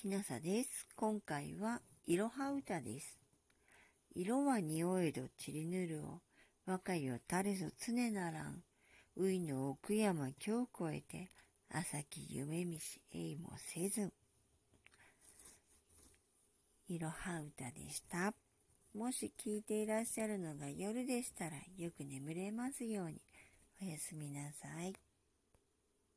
きなさです。今回は、いろは歌です。色は匂いど散りぬるを、若いを垂れぞ常ならん。ういの奥山今日越えて、朝き夢見しえいもせずん。いろは歌でした。もし聞いていらっしゃるのが夜でしたら、よく眠れますように。おやすみなさい。